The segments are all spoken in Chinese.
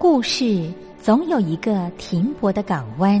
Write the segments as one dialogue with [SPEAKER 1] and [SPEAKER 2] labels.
[SPEAKER 1] 故事总有一个停泊的港湾。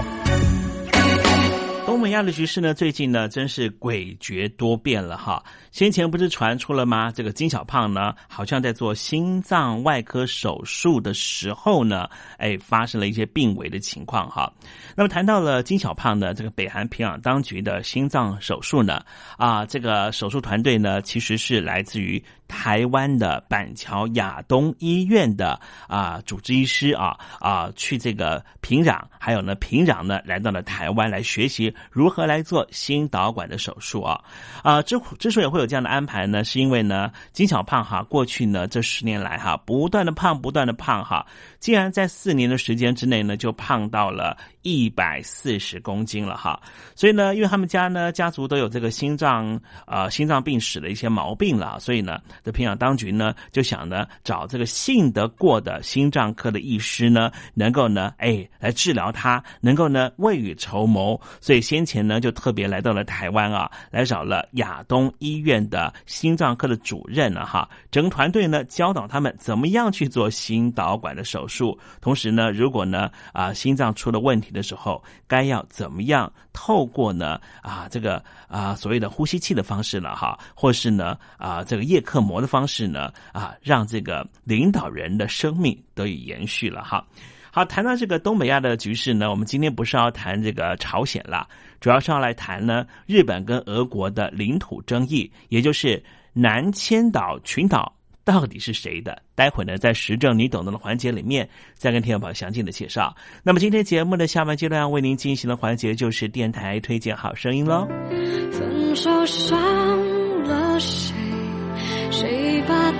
[SPEAKER 2] 东北亚的局势呢，最近呢真是诡谲多变了哈。先前不是传出了吗？这个金小胖呢，好像在做心脏外科手术的时候呢，哎，发生了一些病危的情况哈。那么谈到了金小胖呢，这个北韩平壤当局的心脏手术呢，啊，这个手术团队呢，其实是来自于台湾的板桥亚东医院的啊主治医师啊啊，去这个平壤，还有呢平壤呢来到了台湾来学习如何来做心导管的手术啊。啊之之所以会有这样的安排呢，是因为呢金小胖哈过去呢这十年来哈不断的胖不断的胖哈，竟然在四年的时间之内呢就胖到了一百四十公斤了哈，所以呢因为他们家呢家族都有这个心脏呃心脏病史的一些毛病了，所以呢这平壤当局呢就想呢找这个信得过的心脏科的医师呢能够呢哎来治疗他，能够呢未雨绸缪，所以先前呢就特别来到了台湾啊，来找了亚东医院。的心脏科的主任了哈，整个团队呢教导他们怎么样去做心导管的手术，同时呢，如果呢啊心脏出了问题的时候，该要怎么样透过呢啊这个啊所谓的呼吸器的方式了哈，或是呢啊这个叶克膜的方式呢啊让这个领导人的生命得以延续了哈。好，谈到这个东北亚的局势呢，我们今天不是要谈这个朝鲜了，主要是要来谈呢日本跟俄国的领土争议，也就是南千岛群岛到底是谁的？待会呢，在时政你懂得的环节里面，再跟听众朋友详尽的介绍。那么今天节目的下半阶段为您进行的环节就是电台推荐好声音喽。
[SPEAKER 3] 分手伤了谁？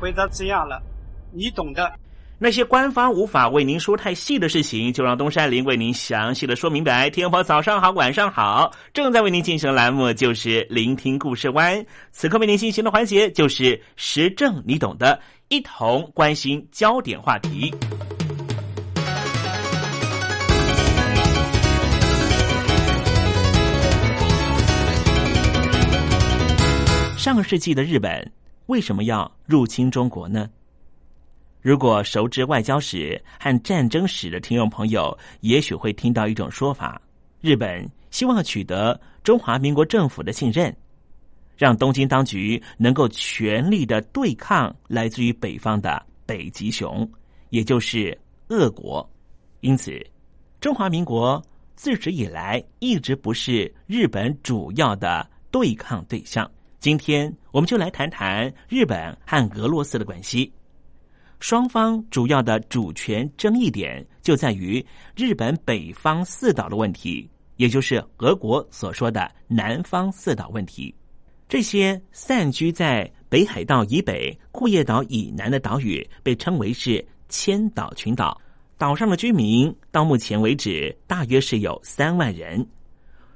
[SPEAKER 4] 回答这样了，你懂的。
[SPEAKER 2] 那些官方无法为您说太细的事情，就让东山林为您详细的说明白。天婆早上好，晚上好，正在为您进行的栏目就是聆听故事湾。此刻为您进行的环节就是时政，你懂的，一同关心焦点话题。上个世纪的日本为什么要入侵中国呢？如果熟知外交史和战争史的听众朋友，也许会听到一种说法：日本希望取得中华民国政府的信任，让东京当局能够全力的对抗来自于北方的北极熊，也就是俄国。因此，中华民国自始以来一直不是日本主要的对抗对象。今天，我们就来谈谈日本和俄罗斯的关系。双方主要的主权争议点就在于日本北方四岛的问题，也就是俄国所说的南方四岛问题。这些散居在北海道以北、库页岛以南的岛屿被称为是千岛群岛。岛上的居民到目前为止大约是有三万人，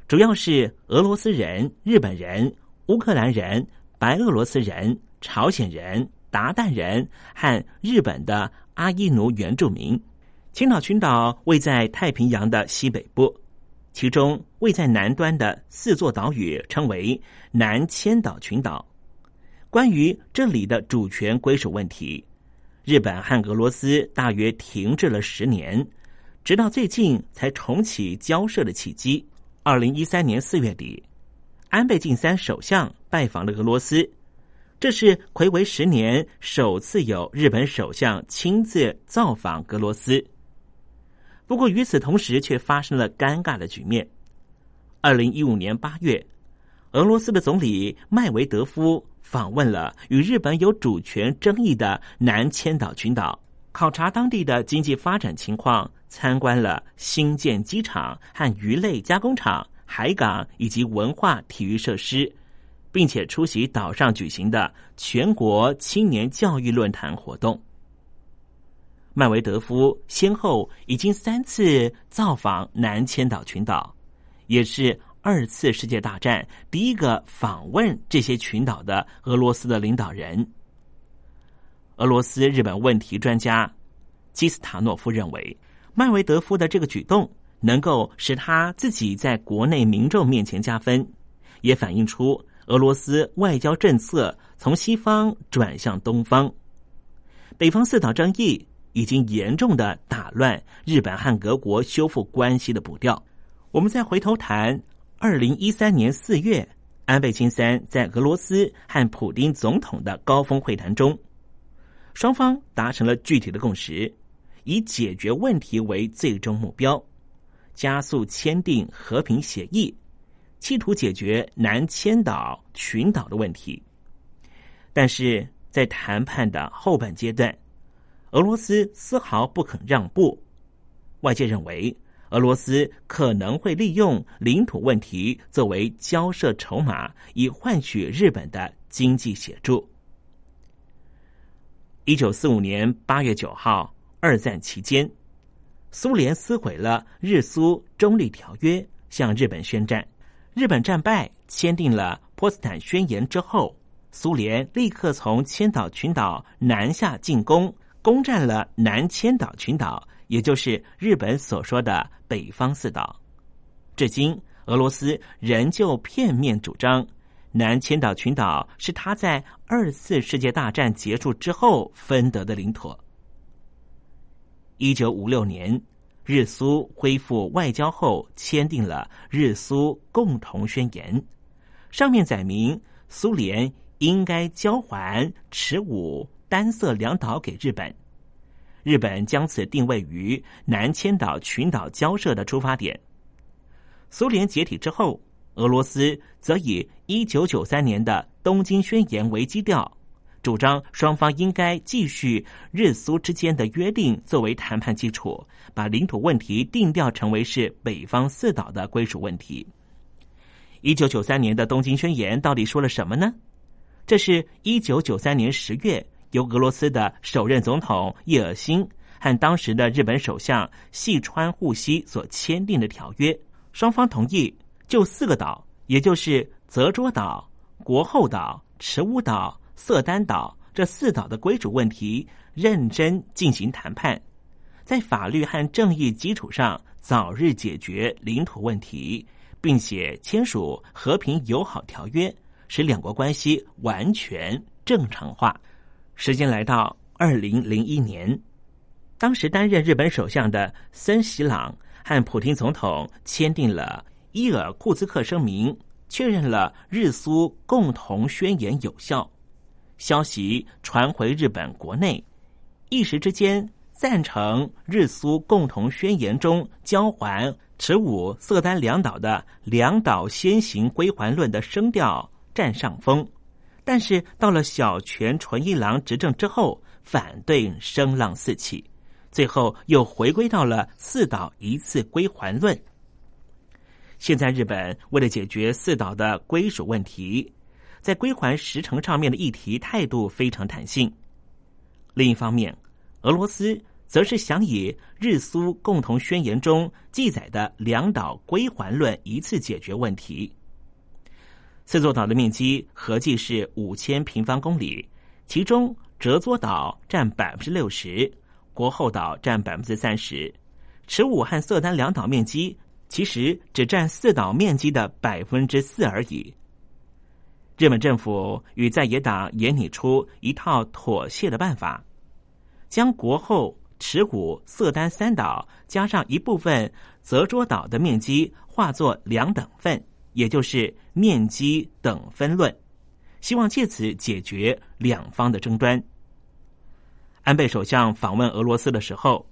[SPEAKER 2] 主要是俄罗斯人、日本人、乌克兰人、白俄罗斯人、朝鲜人。达旦人和日本的阿伊奴原住民，千岛群岛位在太平洋的西北部，其中位在南端的四座岛屿称为南千岛群岛。关于这里的主权归属问题，日本和俄罗斯大约停滞了十年，直到最近才重启交涉的契机。二零一三年四月底，安倍晋三首相拜访了俄罗斯。这是魁违十年首次有日本首相亲自造访俄罗斯。不过与此同时，却发生了尴尬的局面。二零一五年八月，俄罗斯的总理麦维德夫访问了与日本有主权争议的南千岛群岛，考察当地的经济发展情况，参观了新建机场和鱼类加工厂、海港以及文化体育设施。并且出席岛上举行的全国青年教育论坛活动。麦维德夫先后已经三次造访南千岛群岛，也是二次世界大战第一个访问这些群岛的俄罗斯的领导人。俄罗斯日本问题专家基斯塔诺夫认为，麦维德夫的这个举动能够使他自己在国内民众面前加分，也反映出。俄罗斯外交政策从西方转向东方，北方四岛争议已经严重的打乱日本和俄国修复关系的步调。我们再回头谈二零一三年四月，安倍晋三在俄罗斯和普京总统的高峰会谈中，双方达成了具体的共识，以解决问题为最终目标，加速签订和平协议。企图解决南千岛群岛的问题，但是在谈判的后半阶段，俄罗斯丝毫不肯让步。外界认为，俄罗斯可能会利用领土问题作为交涉筹码，以换取日本的经济协助。一九四五年八月九号，二战期间，苏联撕毁了日苏中立条约，向日本宣战。日本战败，签订了波茨坦宣言之后，苏联立刻从千岛群岛南下进攻，攻占了南千岛群岛，也就是日本所说的北方四岛。至今，俄罗斯仍旧片面主张南千岛群岛是他在二次世界大战结束之后分得的领土。一九五六年。日苏恢复外交后，签订了日苏共同宣言，上面载明苏联应该交还持武单色两岛给日本，日本将此定位于南千岛群岛交涉的出发点。苏联解体之后，俄罗斯则以一九九三年的东京宣言为基调，主张双方应该继续日苏之间的约定作为谈判基础，把领土问题定调成为是北方四岛的归属问题。一九九三年的东京宣言到底说了什么呢？这是一九九三年十月由俄罗斯的首任总统叶尔辛和当时的日本首相细川护熙所签订的条约，双方同意。就四个岛，也就是泽捉岛、国后岛、池屋岛、色丹岛这四岛的归属问题，认真进行谈判，在法律和正义基础上早日解决领土问题，并且签署和平友好条约，使两国关系完全正常化。时间来到二零零一年，当时担任日本首相的森喜朗和普京总统签订了。伊尔库茨克声明确认了日苏共同宣言有效，消息传回日本国内，一时之间赞成日苏共同宣言中交还持武色丹两岛的两岛先行归还论的声调占上风，但是到了小泉纯一郎执政之后，反对声浪四起，最后又回归到了四岛一次归还论。现在日本为了解决四岛的归属问题，在归还时程上面的议题态度非常弹性。另一方面，俄罗斯则是想以日苏共同宣言中记载的两岛归还论一次解决问题。四座岛的面积合计是五千平方公里，其中折作岛占百分之六十，国后岛占百分之三十，池武和色丹两岛面积。其实只占四岛面积的百分之四而已。日本政府与在野党也拟出一套妥协的办法，将国后、池谷、色丹三岛加上一部分泽捉岛的面积化作两等份，也就是面积等分论，希望借此解决两方的争端。安倍首相访问俄罗斯的时候，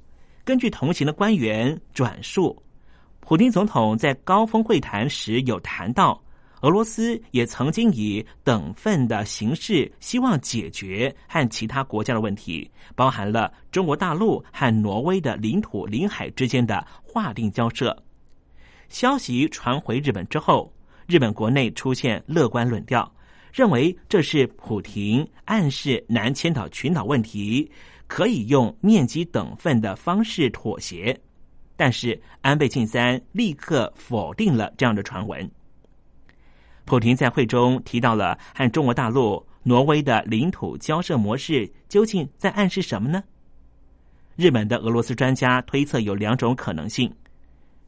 [SPEAKER 2] 根据同行的官员转述。普京总统在高峰会谈时有谈到，俄罗斯也曾经以等份的形式希望解决和其他国家的问题，包含了中国大陆和挪威的领土领海之间的划定交涉。消息传回日本之后，日本国内出现乐观论调，认为这是普廷暗示南千岛群岛问题可以用面积等份的方式妥协。但是安倍晋三立刻否定了这样的传闻。普京在会中提到了和中国大陆、挪威的领土交涉模式，究竟在暗示什么呢？日本的俄罗斯专家推测有两种可能性：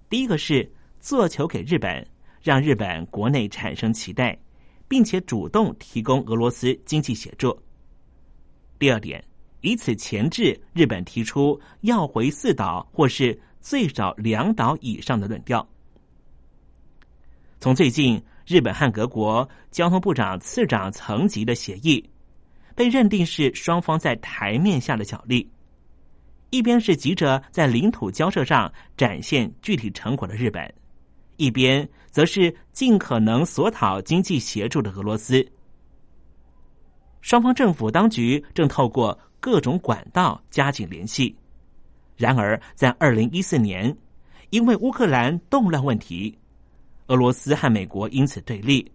[SPEAKER 2] 第一个是做球给日本，让日本国内产生期待，并且主动提供俄罗斯经济协助；第二点，以此钳制日本提出要回四岛或是。最少两岛以上的论调。从最近日本和俄国交通部长次长层级的协议，被认定是双方在台面下的角力。一边是急着在领土交涉上展现具体成果的日本，一边则是尽可能索讨经济协助的俄罗斯。双方政府当局正透过各种管道加紧联系。然而，在二零一四年，因为乌克兰动乱问题，俄罗斯和美国因此对立。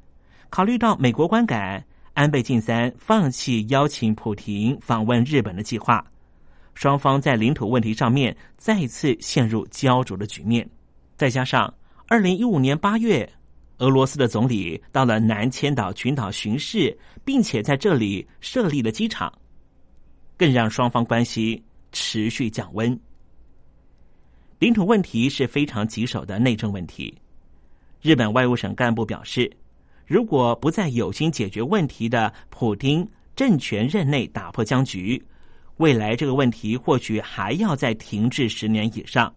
[SPEAKER 2] 考虑到美国观感，安倍晋三放弃邀请普廷访问日本的计划。双方在领土问题上面再次陷入焦灼的局面。再加上二零一五年八月，俄罗斯的总理到了南千岛群岛巡视，并且在这里设立了机场，更让双方关系持续降温。领土问题是非常棘手的内政问题。日本外务省干部表示，如果不在有心解决问题的普京政权任内打破僵局，未来这个问题或许还要再停滞十年以上。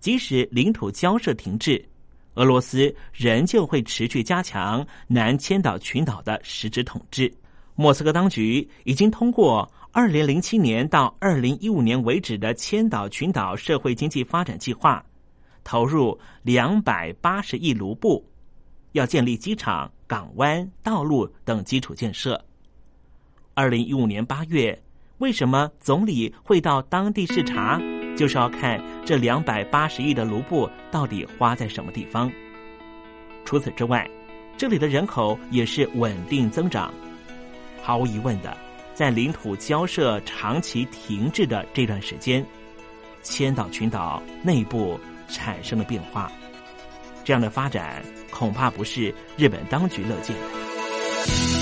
[SPEAKER 2] 即使领土交涉停滞，俄罗斯仍旧会持续加强南千岛群岛的实质统治。莫斯科当局已经通过。二零零七年到二零一五年为止的千岛群岛社会经济发展计划，投入两百八十亿卢布，要建立机场、港湾、道路等基础建设。二零一五年八月，为什么总理会到当地视察？就是要看这两百八十亿的卢布到底花在什么地方。除此之外，这里的人口也是稳定增长。毫无疑问的，在领土交涉长期停滞的这段时间，千岛群岛内部产生了变化。这样的发展恐怕不是日本当局乐见的。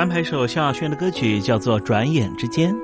[SPEAKER 2] 安排首萧亚轩的歌曲，叫做《转眼之间》。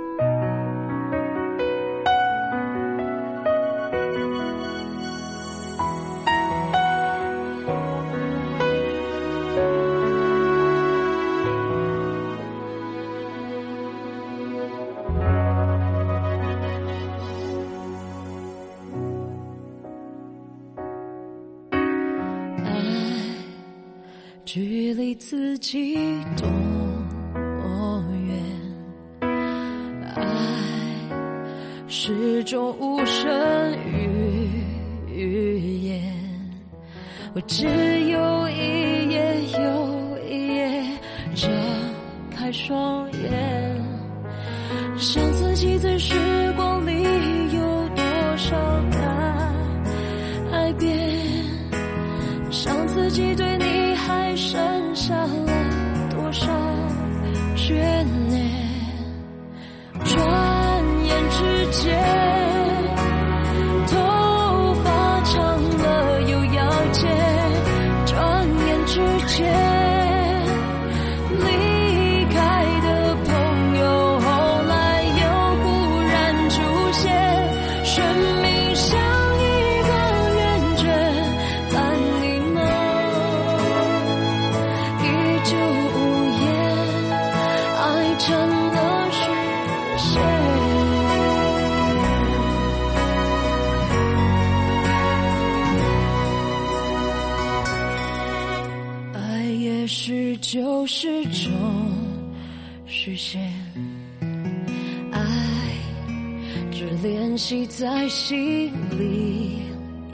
[SPEAKER 5] 记在心里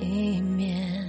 [SPEAKER 5] 一面。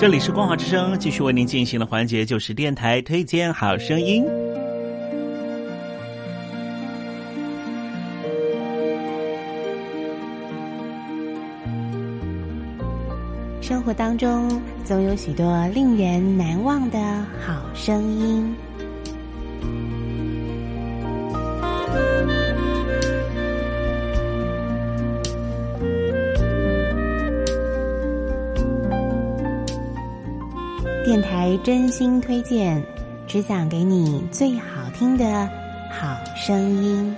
[SPEAKER 2] 这里是光华之声，继续为您进行的环节就是电台推荐好声音。
[SPEAKER 6] 生活当中总有许多令人难忘的好声音。真心推荐，只想给你最好听的好声音。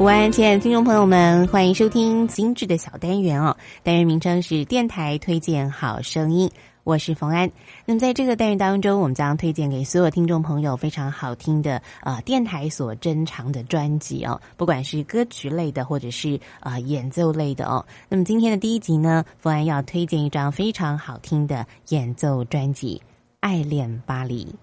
[SPEAKER 6] 午安，亲爱的听众朋友们，欢迎收听精致的小单元哦。单元名称是电台推荐好声音，我是冯安。那么在这个单元当中，我们将推荐给所有听众朋友非常好听的呃电台所珍藏的专辑哦，不管是歌曲类的或者是呃演奏类的哦。那么今天的第一集呢，冯安要推荐一张非常好听的演奏专辑《爱恋巴黎》。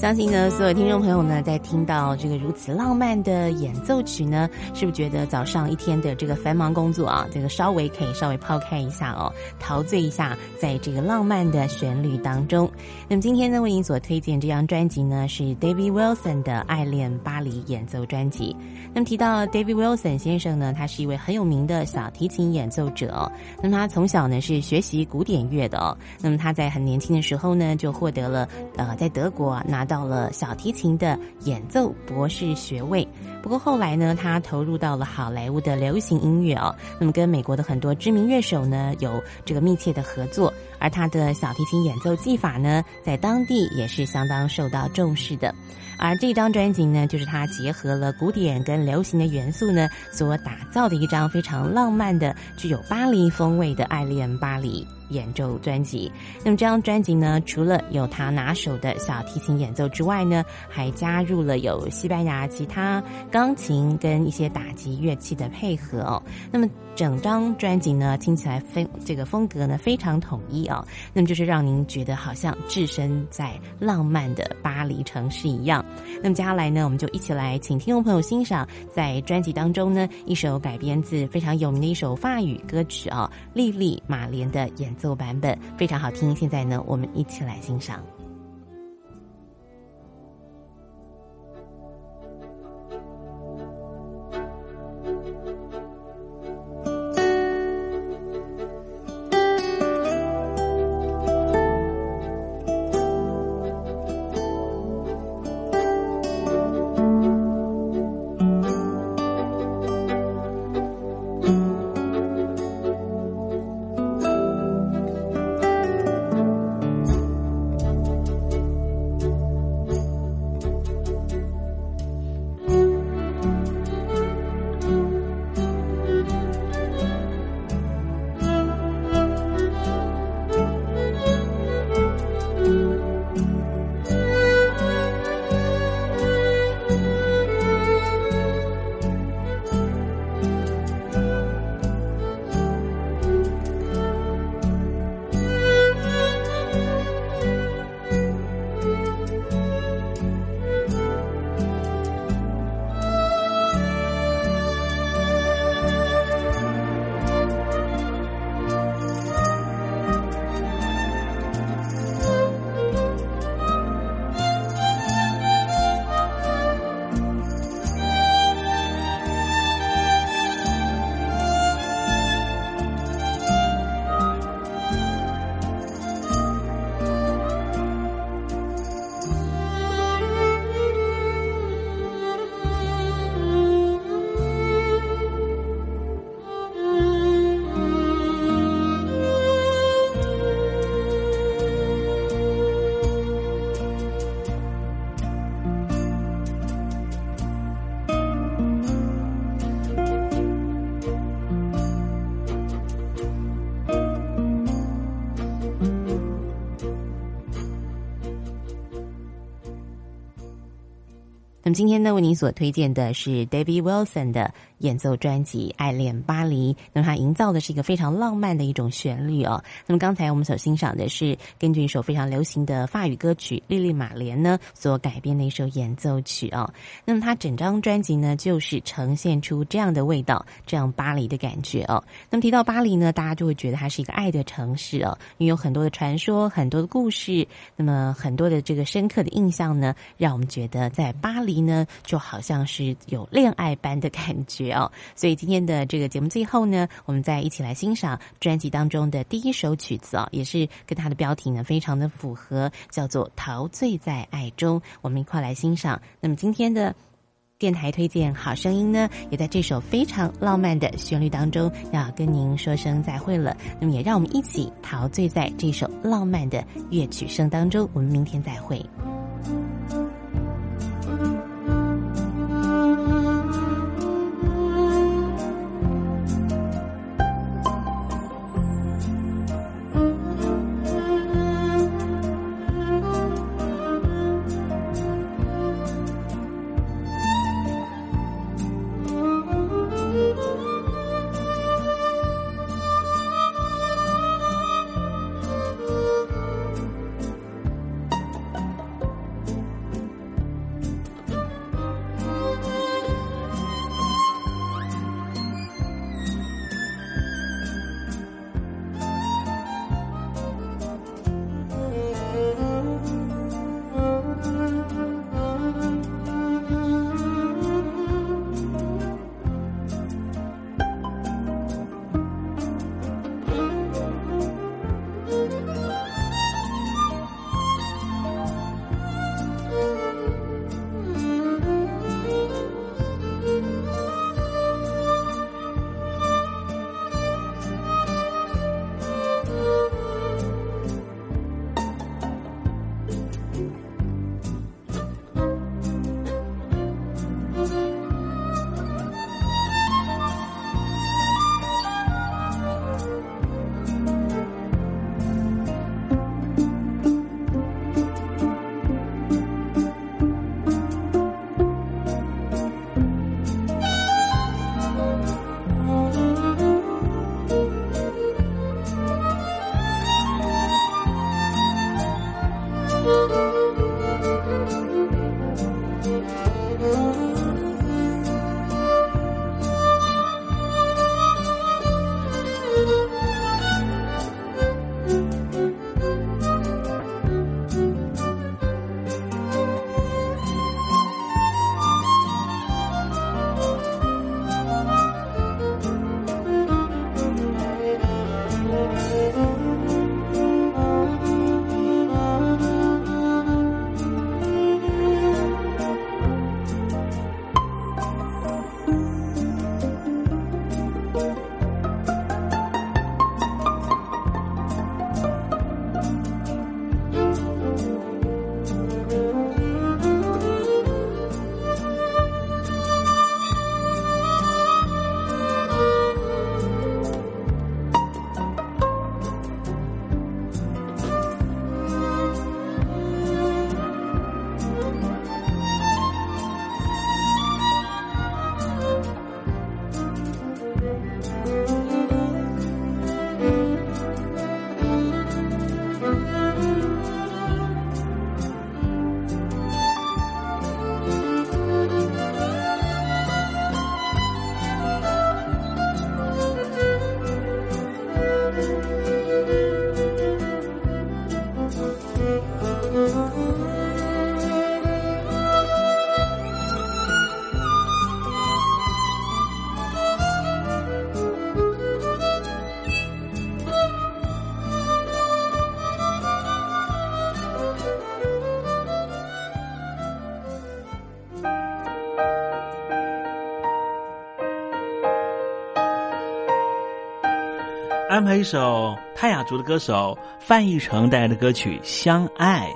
[SPEAKER 6] 相信呢，所有听众朋友呢，在听到这个如此浪漫的演奏曲呢，是不是觉得早上一天的这个繁忙工作啊，这个稍微可以稍微抛开一下哦，陶醉一下在这个浪漫的旋律当中。那么今天呢，为您所推荐这张专辑呢，是 David Wilson 的《爱恋巴黎》演奏专辑。那么提到 David Wilson 先生呢，他是一位很有名的小提琴演奏者哦。那么他从小呢是学习古典乐的哦。那么他在很年轻的时候呢，就获得了呃在德国拿到了小提琴的演奏博士学位。不过后来呢，他投入到了好莱坞的流行音乐哦。那么跟美国的很多知名乐手呢有这个密切的合作，而他的小提琴演奏技法呢，在当地也是相当受到重视的。而这张专辑呢，就是他结合了古典跟流行的元素呢，所打造的一张非常浪漫的、具有巴黎风味的《爱恋巴黎》演奏专辑。那么这张专辑呢，除了有他拿手的小提琴演奏之外呢，还加入了有西班牙吉他、钢琴跟一些打击乐器的配合哦。那么整张专辑呢，听起来风这个风格呢非常统一那么就是让您觉得好像置身在浪漫的巴黎城市一样。那么接下来呢，我们就一起来请听众朋友欣赏在专辑当中呢一首改编自非常有名的一首法语歌曲啊，《莉莉玛莲》的演奏版本，非常好听。现在呢，我们一起来欣赏。么今天呢，为您所推荐的是 David Wilson 的演奏专辑《爱恋巴黎》。那么它营造的是一个非常浪漫的一种旋律哦。那么刚才我们所欣赏的是根据一首非常流行的法语歌曲《莉莉玛莲》呢所改编的一首演奏曲哦。那么它整张专辑呢，就是呈现出这样的味道，这样巴黎的感觉哦。那么提到巴黎呢，大家就会觉得它是一个爱的城市哦，因为有很多的传说，很多的故事，那么很多的这个深刻的印象呢，让我们觉得在巴黎呢，就好像是有恋爱般的感觉哦。所以今天的这个节目最后呢，我们再一起来欣赏专辑当中的第一首曲子哦，也是跟它的标题呢非常的符合，叫做《陶醉在爱中》。我们一块来欣赏。那么今天的。电台推荐好声音呢，也在这首非常浪漫的旋律当中，要跟您说声再会了。那么也让我们一起陶醉在这首浪漫的乐曲声当中。我们明天再会。Oh.
[SPEAKER 2] 安排一首泰雅族的歌手范逸臣带来的歌曲《相》。爱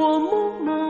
[SPEAKER 5] 我梦吗